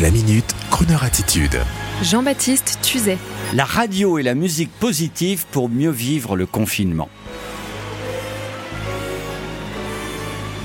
La minute, Kroneur attitude. Jean-Baptiste Tuzet. La radio et la musique positive pour mieux vivre le confinement.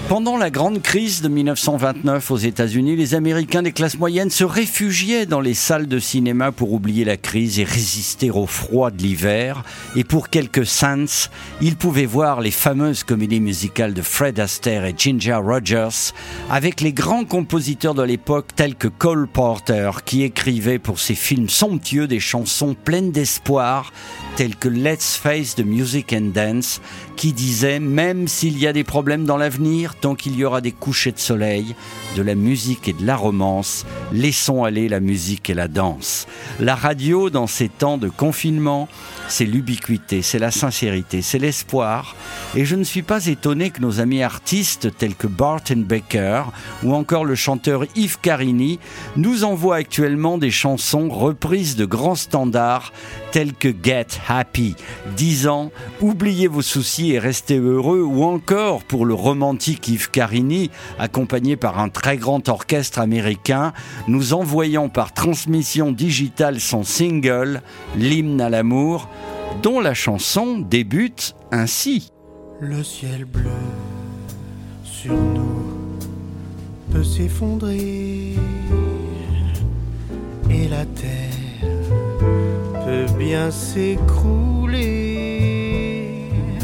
Pendant la grande crise de 1929 aux États-Unis, les Américains des classes moyennes se réfugiaient dans les salles de cinéma pour oublier la crise et résister au froid de l'hiver. Et pour quelques cents, ils pouvaient voir les fameuses comédies musicales de Fred Astaire et Ginger Rogers avec les grands compositeurs de l'époque tels que Cole Porter qui écrivait pour ses films somptueux des chansons pleines d'espoir telles que Let's Face the Music and Dance qui disait même s'il y a des problèmes dans l'avenir, tant qu'il y aura des couchers de soleil, de la musique et de la romance, laissons aller la musique et la danse. La radio, dans ces temps de confinement, c'est l'ubiquité, c'est la sincérité, c'est l'espoir. Et je ne suis pas étonné que nos amis artistes tels que Barton Baker ou encore le chanteur Yves Carini nous envoient actuellement des chansons reprises de grands standards tels que Get Happy, disant Oubliez vos soucis et restez heureux, ou encore pour le romantique Yves Carini, accompagné par un très grand orchestre américain, nous envoyons par transmission digitale son single, L'hymne à l'amour, dont la chanson débute ainsi. Le ciel bleu sur nous peut s'effondrer et la terre bien s'écrouler.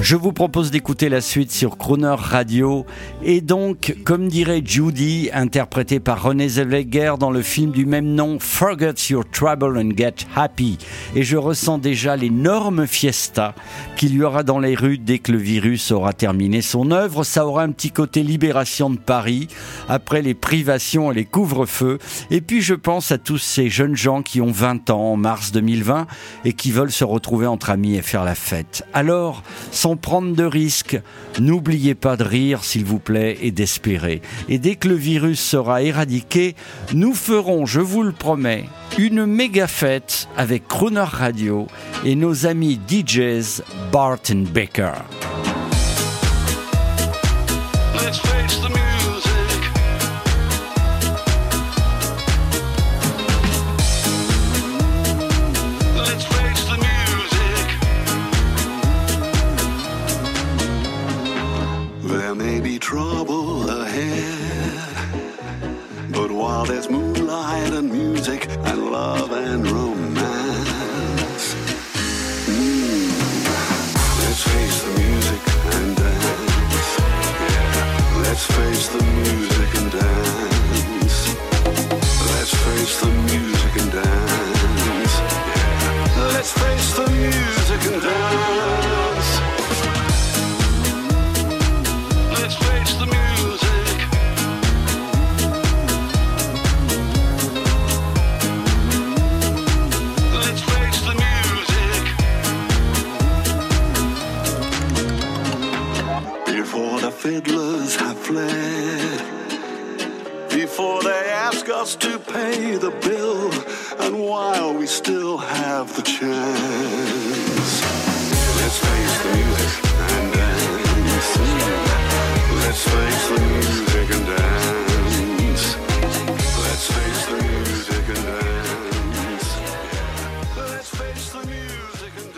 Je vous propose d'écouter la suite sur Crooner Radio. Et donc, comme dirait Judy, interprétée par René Zellweger dans le film du même nom, Forget Your Trouble and Get Happy. Et je ressens déjà l'énorme fiesta qu'il y aura dans les rues dès que le virus aura terminé son œuvre. Ça aura un petit côté libération de Paris, après les privations et les couvre-feux. Et puis je pense à tous ces jeunes gens qui ont 20 ans en mars 2020 et qui veulent se retrouver entre amis et faire la fête. Alors, sans prendre de risques. N'oubliez pas de rire, s'il vous plaît, et d'espérer. Et dès que le virus sera éradiqué, nous ferons, je vous le promets, une méga fête avec Crooner Radio et nos amis DJs Barton Baker. Trouble ahead. But while there's moonlight and music and love and romance, mm, let's face the music and dance. Yeah, let's face the music and dance. Let's face the music and dance. Yeah, let's face the music and dance. Fiddlers have fled before they ask us to pay the bill, and while we still have the chance, let's face the music and dance. Let's face the music and dance.